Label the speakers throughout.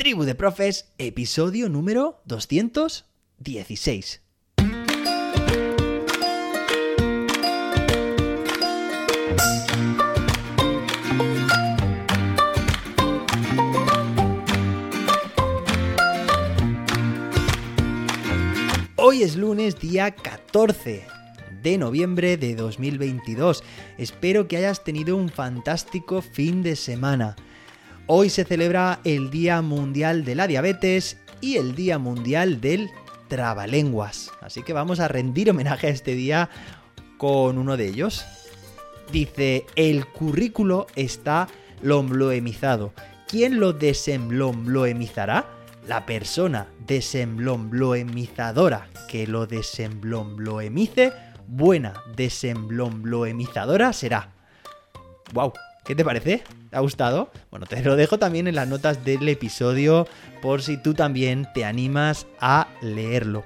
Speaker 1: Tribu de Profes, episodio número 216. Hoy es lunes, día 14 de noviembre de 2022. Espero que hayas tenido un fantástico fin de semana. Hoy se celebra el Día Mundial de la Diabetes y el Día Mundial del Trabalenguas. Así que vamos a rendir homenaje a este día con uno de ellos. Dice, el currículo está lombloemizado. ¿Quién lo desembloemizará? La persona desembloemizadora que lo desembloemice, buena desembloemizadora será. ¡Wow! ¿Qué te parece? ¿Te ha gustado? Bueno, te lo dejo también en las notas del episodio por si tú también te animas a leerlo.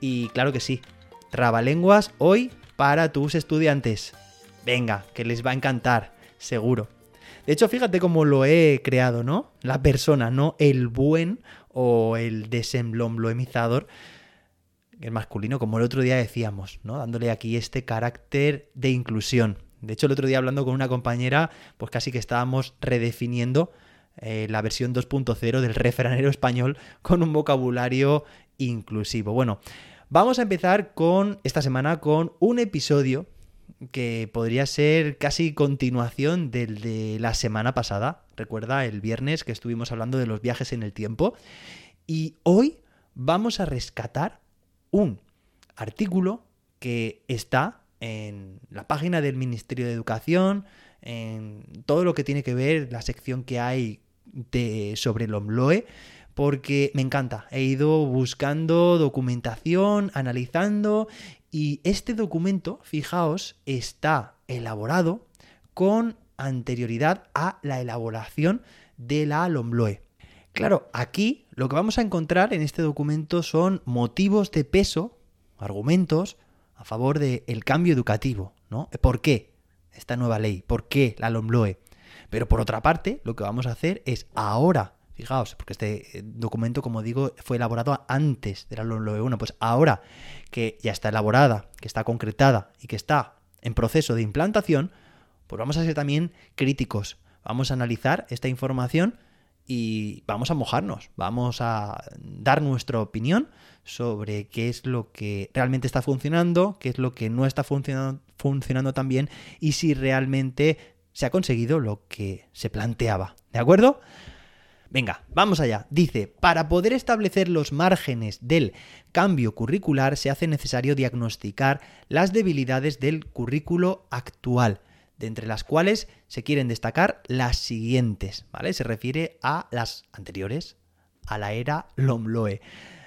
Speaker 1: Y claro que sí, trabalenguas hoy para tus estudiantes. Venga, que les va a encantar, seguro. De hecho, fíjate cómo lo he creado, ¿no? La persona, no el buen o el desembloemizador, el masculino, como el otro día decíamos, ¿no? Dándole aquí este carácter de inclusión. De hecho, el otro día hablando con una compañera, pues casi que estábamos redefiniendo eh, la versión 2.0 del refranero español con un vocabulario inclusivo. Bueno, vamos a empezar con esta semana con un episodio que podría ser casi continuación del de la semana pasada. Recuerda el viernes que estuvimos hablando de los viajes en el tiempo. Y hoy vamos a rescatar un artículo que está en la página del Ministerio de Educación, en todo lo que tiene que ver la sección que hay de, sobre el OMLOE, porque me encanta. He ido buscando documentación, analizando, y este documento, fijaos, está elaborado con anterioridad a la elaboración de la LOMLOE. Claro, aquí lo que vamos a encontrar en este documento son motivos de peso, argumentos, a favor del cambio educativo, ¿no? ¿Por qué esta nueva ley? ¿Por qué la LOMLOE? Pero por otra parte, lo que vamos a hacer es ahora, fijaos, porque este eh, documento, como digo, fue elaborado antes de la LOMLOE 1, pues ahora que ya está elaborada, que está concretada y que está en proceso de implantación, pues vamos a ser también críticos. Vamos a analizar esta información y vamos a mojarnos, vamos a dar nuestra opinión sobre qué es lo que realmente está funcionando, qué es lo que no está funcionando, funcionando tan bien y si realmente se ha conseguido lo que se planteaba. ¿De acuerdo? Venga, vamos allá. Dice, para poder establecer los márgenes del cambio curricular se hace necesario diagnosticar las debilidades del currículo actual de entre las cuales se quieren destacar las siguientes, ¿vale? Se refiere a las anteriores, a la era Lomloe.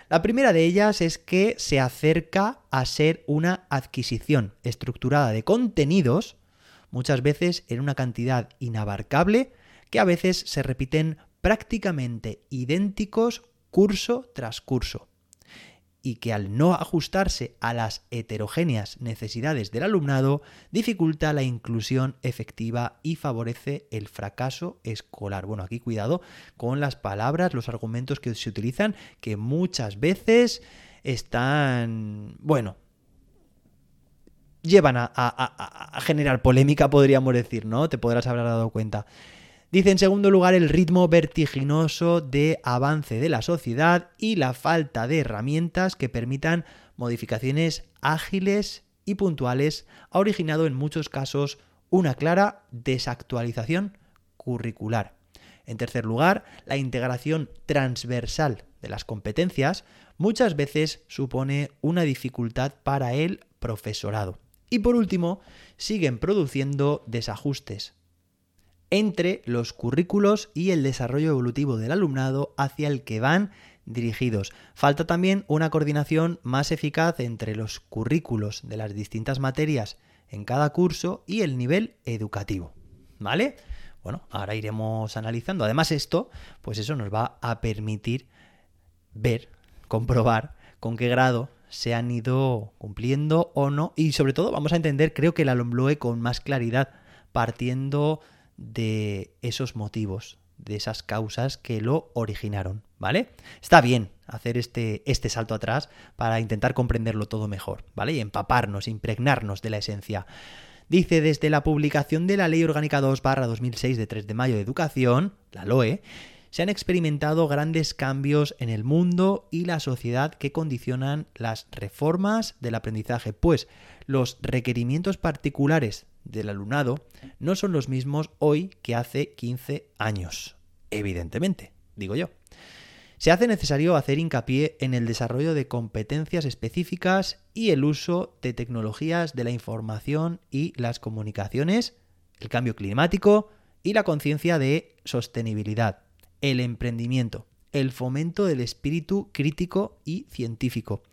Speaker 1: La primera de ellas es que se acerca a ser una adquisición estructurada de contenidos, muchas veces en una cantidad inabarcable, que a veces se repiten prácticamente idénticos curso tras curso y que al no ajustarse a las heterogéneas necesidades del alumnado dificulta la inclusión efectiva y favorece el fracaso escolar. Bueno, aquí cuidado con las palabras, los argumentos que se utilizan, que muchas veces están, bueno, llevan a, generar polémica, podríamos decir, ¿no? Te podrás haber dado cuenta. Dice en segundo lugar el ritmo vertiginoso de avance de la sociedad y la falta de herramientas que permitan modificaciones ágiles y puntuales ha originado en muchos casos una clara desactualización curricular. En tercer lugar, la integración transversal de las competencias muchas veces supone una dificultad para el profesorado. Y por último, siguen produciendo desajustes entre los currículos y el desarrollo evolutivo del alumnado hacia el que van dirigidos. Falta también una coordinación más eficaz entre los currículos de las distintas materias en cada curso y el nivel educativo. ¿Vale? Bueno, ahora iremos analizando. Además esto, pues eso nos va a permitir ver, comprobar con qué grado se han ido cumpliendo o no y sobre todo vamos a entender creo que el alumno con más claridad partiendo de esos motivos, de esas causas que lo originaron, ¿vale? Está bien hacer este, este salto atrás para intentar comprenderlo todo mejor, ¿vale? Y empaparnos, impregnarnos de la esencia. Dice, desde la publicación de la Ley Orgánica 2 2006 de 3 de mayo de Educación, la LOE, se han experimentado grandes cambios en el mundo y la sociedad que condicionan las reformas del aprendizaje, pues los requerimientos particulares del alumnado no son los mismos hoy que hace 15 años. Evidentemente, digo yo. Se hace necesario hacer hincapié en el desarrollo de competencias específicas y el uso de tecnologías de la información y las comunicaciones, el cambio climático y la conciencia de sostenibilidad, el emprendimiento, el fomento del espíritu crítico y científico,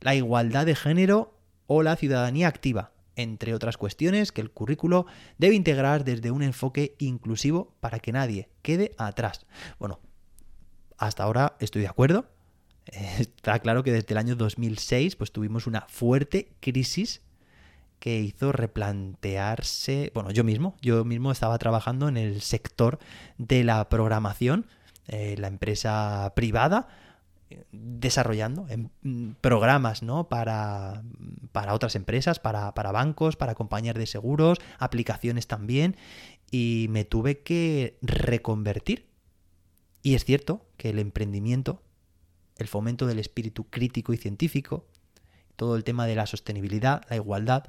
Speaker 1: la igualdad de género o la ciudadanía activa, entre otras cuestiones que el currículo debe integrar desde un enfoque inclusivo para que nadie quede atrás. Bueno, hasta ahora estoy de acuerdo. Está claro que desde el año 2006 pues tuvimos una fuerte crisis que hizo replantearse, bueno, yo mismo, yo mismo estaba trabajando en el sector de la programación, eh, la empresa privada, desarrollando en mm, programas ¿no? para, para otras empresas, para, para, bancos, para compañías de seguros, aplicaciones también, y me tuve que reconvertir. Y es cierto que el emprendimiento, el fomento del espíritu crítico y científico, todo el tema de la sostenibilidad, la igualdad,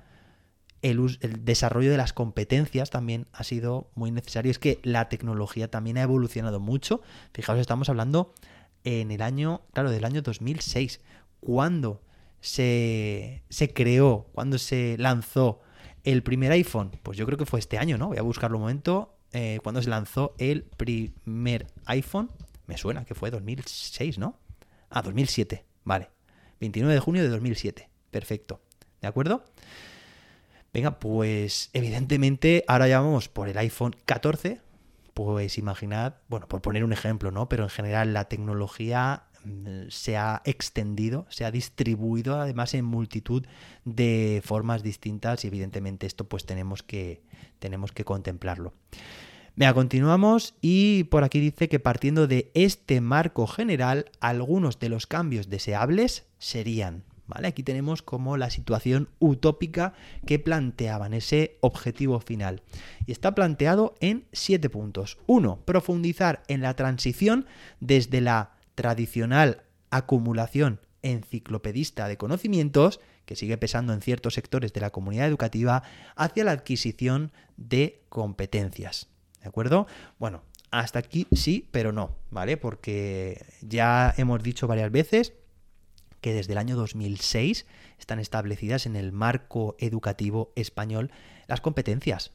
Speaker 1: el, el, desarrollo de las competencias también ha sido muy necesario. Es que la tecnología también ha evolucionado mucho. Fijaos, estamos hablando en el año, claro, del año 2006, cuando se, se creó, cuando se lanzó el primer iPhone. Pues yo creo que fue este año, ¿no? Voy a buscarlo un momento. Eh, cuando se lanzó el primer iPhone. Me suena que fue 2006, ¿no? Ah, 2007. Vale. 29 de junio de 2007. Perfecto. ¿De acuerdo? Venga, pues evidentemente ahora ya vamos por el iPhone 14, pues imaginad, bueno, por poner un ejemplo, ¿no? Pero en general la tecnología mm, se ha extendido, se ha distribuido además en multitud de formas distintas y evidentemente esto pues tenemos que, tenemos que contemplarlo. Venga, continuamos y por aquí dice que partiendo de este marco general, algunos de los cambios deseables serían Aquí tenemos como la situación utópica que planteaban, ese objetivo final. Y está planteado en siete puntos. Uno, profundizar en la transición desde la tradicional acumulación enciclopedista de conocimientos, que sigue pesando en ciertos sectores de la comunidad educativa, hacia la adquisición de competencias. ¿De acuerdo? Bueno, hasta aquí sí, pero no, ¿vale? Porque ya hemos dicho varias veces que desde el año 2006 están establecidas en el marco educativo español las competencias.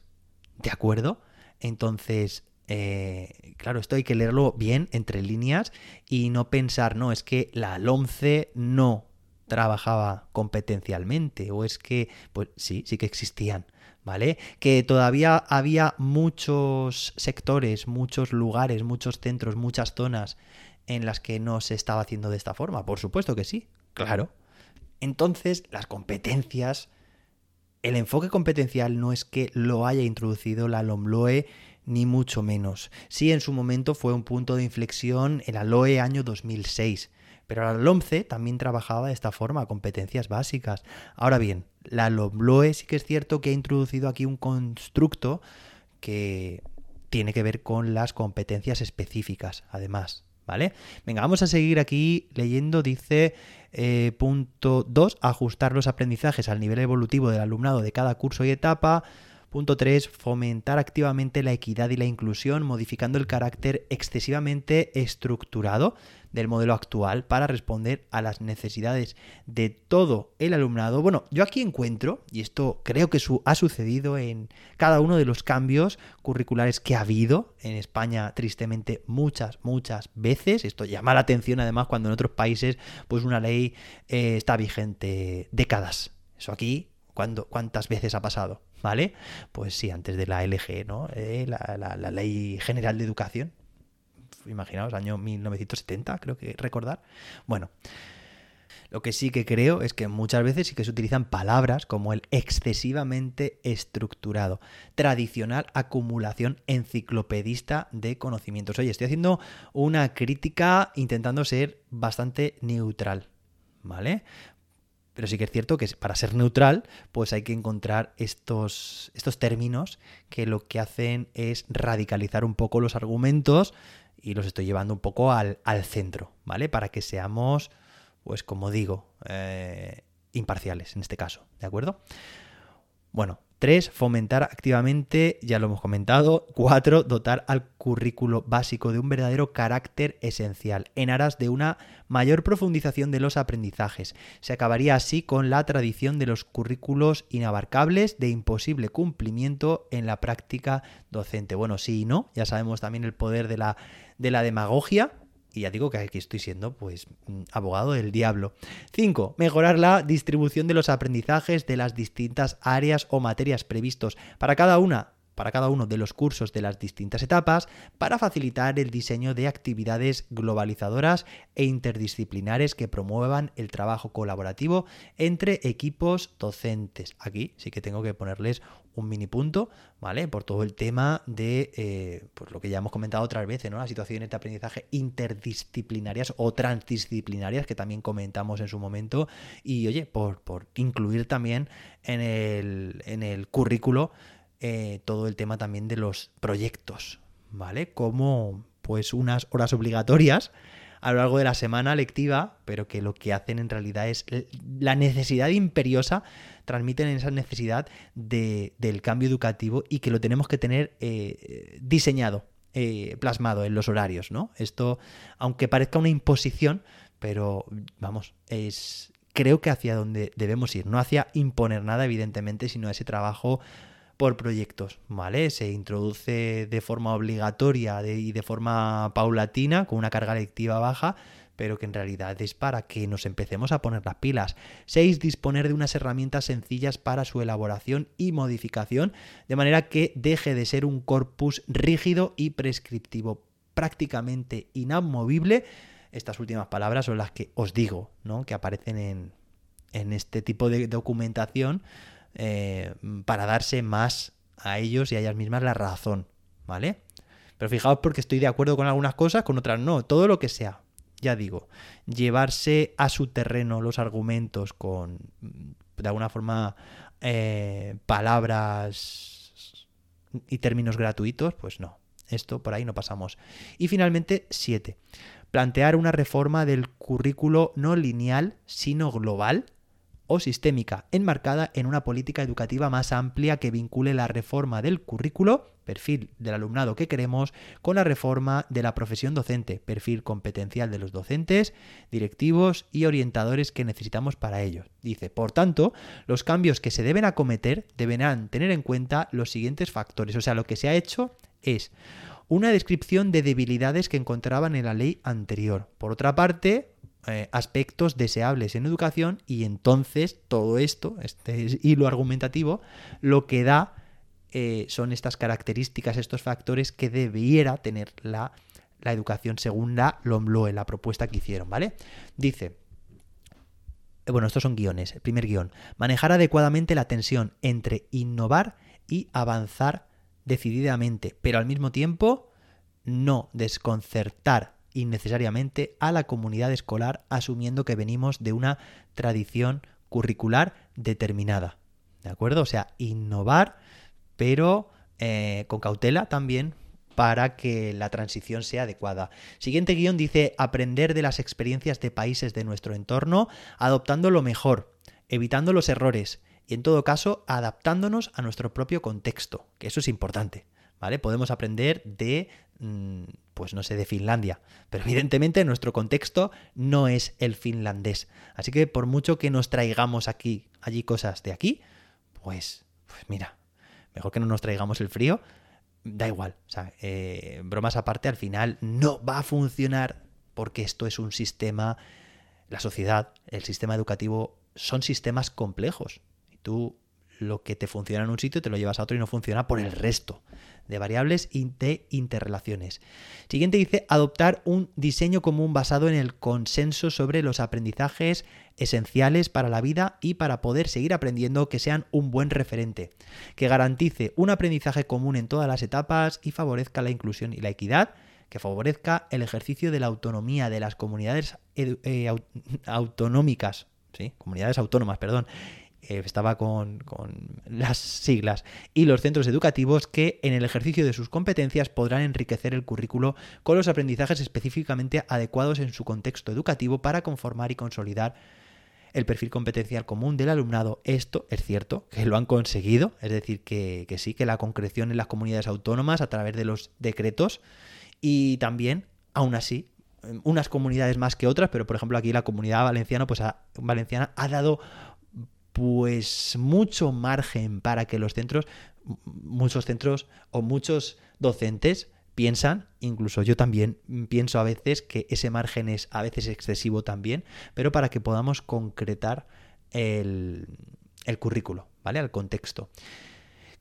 Speaker 1: ¿De acuerdo? Entonces, eh, claro, esto hay que leerlo bien entre líneas y no pensar, no, es que la LOMCE no trabajaba competencialmente o es que, pues sí, sí que existían, ¿vale? Que todavía había muchos sectores, muchos lugares, muchos centros, muchas zonas en las que no se estaba haciendo de esta forma? Por supuesto que sí, claro. Entonces, las competencias, el enfoque competencial no es que lo haya introducido la LOMLOE, ni mucho menos. Sí, en su momento fue un punto de inflexión el ALOE año 2006, pero la LOMCE también trabajaba de esta forma, competencias básicas. Ahora bien, la LOMLOE sí que es cierto que ha introducido aquí un constructo que tiene que ver con las competencias específicas, además. ¿Vale? Venga, vamos a seguir aquí leyendo, dice eh, punto 2, ajustar los aprendizajes al nivel evolutivo del alumnado de cada curso y etapa. Punto 3. Fomentar activamente la equidad y la inclusión, modificando el carácter excesivamente estructurado del modelo actual para responder a las necesidades de todo el alumnado. Bueno, yo aquí encuentro, y esto creo que ha sucedido en cada uno de los cambios curriculares que ha habido en España, tristemente, muchas, muchas veces. Esto llama la atención además cuando en otros países pues una ley eh, está vigente décadas. Eso aquí, ¿cuántas veces ha pasado? ¿Vale? Pues sí, antes de la LG, ¿no? Eh, la, Ley General de Educación. Imaginaos, año 1970, creo que recordar. Bueno. Lo que sí que creo es que muchas veces sí que se utilizan palabras como el excesivamente estructurado, tradicional acumulación enciclopedista de conocimientos. Oye, estoy haciendo una crítica intentando ser bastante neutral, ¿vale? Pero sí que es cierto que para ser neutral, pues hay que encontrar estos, estos términos que lo que hacen es radicalizar un poco los argumentos y los estoy llevando un poco al, al centro, ¿vale? Para que seamos pues como digo, eh, imparciales en este caso, ¿de acuerdo? Bueno, tres, fomentar activamente, ya lo hemos comentado. Cuatro, dotar al currículo básico de un verdadero carácter esencial, en aras de una mayor profundización de los aprendizajes. Se acabaría así con la tradición de los currículos inabarcables de imposible cumplimiento en la práctica docente. Bueno, sí y no, ya sabemos también el poder de la, de la demagogia, y ya digo que aquí estoy siendo, pues, mm, abogado del diablo. 5. Mejorar la distribución de los aprendizajes de las distintas áreas o materias previstos para cada una para cada uno de los cursos de las distintas etapas para facilitar el diseño de actividades globalizadoras e interdisciplinares que promuevan el trabajo colaborativo entre equipos docentes. Aquí sí que tengo que ponerles un mini punto, ¿vale? Por todo el tema de eh, pues lo que ya hemos comentado otras veces, ¿no? Las situaciones de aprendizaje interdisciplinarias o transdisciplinarias que también comentamos en su momento. Y oye, por, por incluir también en el, en el currículo eh, todo el tema también de los proyectos, ¿vale? Como pues unas horas obligatorias a lo largo de la semana lectiva, pero que lo que hacen en realidad es la necesidad imperiosa, transmiten esa necesidad de, del cambio educativo y que lo tenemos que tener eh, diseñado, eh, plasmado en los horarios, ¿no? Esto, aunque parezca una imposición, pero vamos, es creo que hacia donde debemos ir, no hacia imponer nada, evidentemente, sino ese trabajo por proyectos, ¿vale? Se introduce de forma obligatoria y de forma paulatina, con una carga lectiva baja, pero que en realidad es para que nos empecemos a poner las pilas. 6. Disponer de unas herramientas sencillas para su elaboración y modificación, de manera que deje de ser un corpus rígido y prescriptivo, prácticamente inamovible. Estas últimas palabras son las que os digo, ¿no? Que aparecen en, en este tipo de documentación eh, para darse más a ellos y a ellas mismas la razón, ¿vale? Pero fijaos porque estoy de acuerdo con algunas cosas, con otras no, todo lo que sea. Ya digo, llevarse a su terreno los argumentos con, de alguna forma, eh, palabras y términos gratuitos, pues no. Esto por ahí no pasamos. Y finalmente, siete Plantear una reforma del currículo no lineal, sino global, o sistémica, enmarcada en una política educativa más amplia que vincule la reforma del currículo, perfil del alumnado que queremos, con la reforma de la profesión docente, perfil competencial de los docentes, directivos y orientadores que necesitamos para ello. Dice, por tanto, los cambios que se deben acometer deberán tener en cuenta los siguientes factores. O sea, lo que se ha hecho es una descripción de debilidades que encontraban en la ley anterior. Por otra parte, eh, aspectos deseables en educación y entonces todo esto, este hilo argumentativo, lo que da eh, son estas características, estos factores que debiera tener la, la educación según la LOMLOE, la propuesta que hicieron, ¿vale? Dice, eh, bueno, estos son guiones. El primer guion, manejar adecuadamente la tensión entre innovar y avanzar decididamente, pero al mismo tiempo no desconcertar innecesariamente a la comunidad escolar asumiendo que venimos de una tradición curricular determinada. ¿De acuerdo? O sea, innovar, pero eh, con cautela también para que la transición sea adecuada. Siguiente guion dice aprender de las experiencias de países de nuestro entorno, adoptando lo mejor, evitando los errores y en todo caso adaptándonos a nuestro propio contexto, que eso es importante. ¿Vale? Podemos aprender de Mm, pues no sé, de Finlandia. Pero evidentemente nuestro contexto no es el finlandés. Así que por mucho que nos traigamos aquí, allí cosas de aquí, pues, pues mira, mejor que no nos traigamos el frío, da igual. O sea, eh, bromas aparte, al final no va a funcionar porque esto es un sistema, la sociedad, el sistema educativo, son sistemas complejos. Y tú lo que te funciona en un sitio te lo llevas a otro y no funciona por el resto de variables y de interrelaciones. Siguiente dice adoptar un diseño común basado en el consenso sobre los aprendizajes esenciales para la vida y para poder seguir aprendiendo que sean un buen referente, que garantice un aprendizaje común en todas las etapas y favorezca la inclusión y la equidad, que favorezca el ejercicio de la autonomía de las comunidades eh, autonómicas, ¿sí? comunidades autónomas, perdón, eh, estaba con, las siglas, y los centros educativos que en el ejercicio de sus competencias podrán enriquecer el currículo con los aprendizajes específicamente adecuados en su contexto educativo para conformar y consolidar el perfil competencial común del alumnado. Esto es cierto, que lo han conseguido, es decir, que, que sí, que la concreción en las comunidades autónomas a través de los decretos y también, aún así, unas comunidades más que otras, pero por ejemplo aquí la comunidad valenciana, pues valenciana ha dado pues mucho margen para que los centros, muchos centros o muchos docentes piensan, incluso yo también pienso a veces que ese margen es a veces excesivo también, pero para que podamos concretar el, el currículo, ¿vale? Al contexto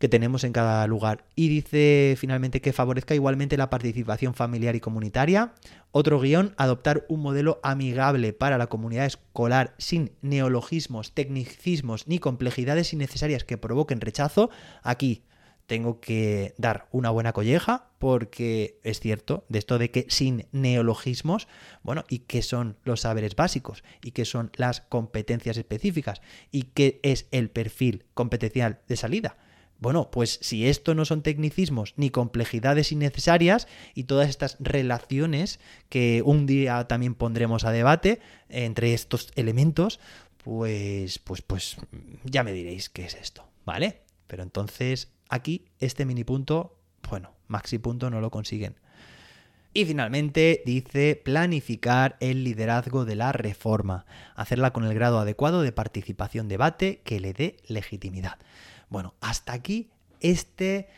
Speaker 1: que tenemos en cada lugar. Y dice finalmente que favorezca igualmente la participación familiar y comunitaria. Otro guion, adoptar un modelo amigable para la comunidad escolar sin neologismos, tecnicismos ni complejidades innecesarias que provoquen rechazo. Aquí tengo que dar una buena colleja porque es cierto de esto de que sin neologismos, bueno, y qué son los saberes básicos y qué son las competencias específicas y qué es el perfil competencial de salida. Bueno, pues si esto no son tecnicismos ni complejidades innecesarias y todas estas relaciones que un día también pondremos a debate entre estos elementos, pues, pues, pues ya me diréis qué es esto, ¿vale? Pero entonces aquí este mini punto, bueno, maxi punto no lo consiguen. Y finalmente dice planificar el liderazgo de la reforma, hacerla con el grado adecuado de participación debate que le dé legitimidad. Bueno, hasta aquí este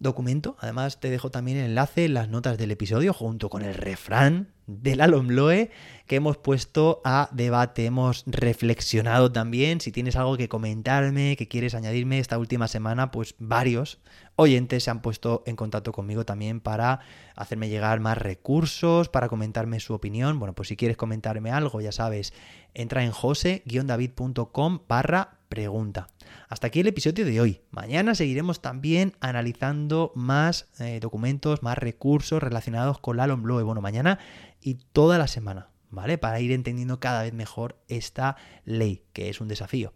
Speaker 1: documento. Además, te dejo también el enlace en las notas del episodio junto con el refrán del Alomloe que hemos puesto a debate. Hemos reflexionado también. Si tienes algo que comentarme, que quieres añadirme esta última semana, pues varios oyentes se han puesto en contacto conmigo también para hacerme llegar más recursos, para comentarme su opinión. Bueno, pues si quieres comentarme algo, ya sabes, entra en jose-david.com barra pregunta. Hasta aquí el episodio de hoy. Mañana seguiremos también analizando más eh, documentos, más recursos relacionados con la Bloe. Bueno, mañana y toda la semana, ¿vale? Para ir entendiendo cada vez mejor esta ley, que es un desafío.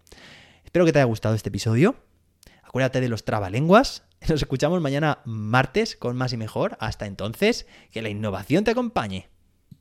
Speaker 1: Espero que te haya gustado este episodio. Acuérdate de los trabalenguas. Nos escuchamos mañana martes con más y mejor. Hasta entonces, que la innovación te acompañe.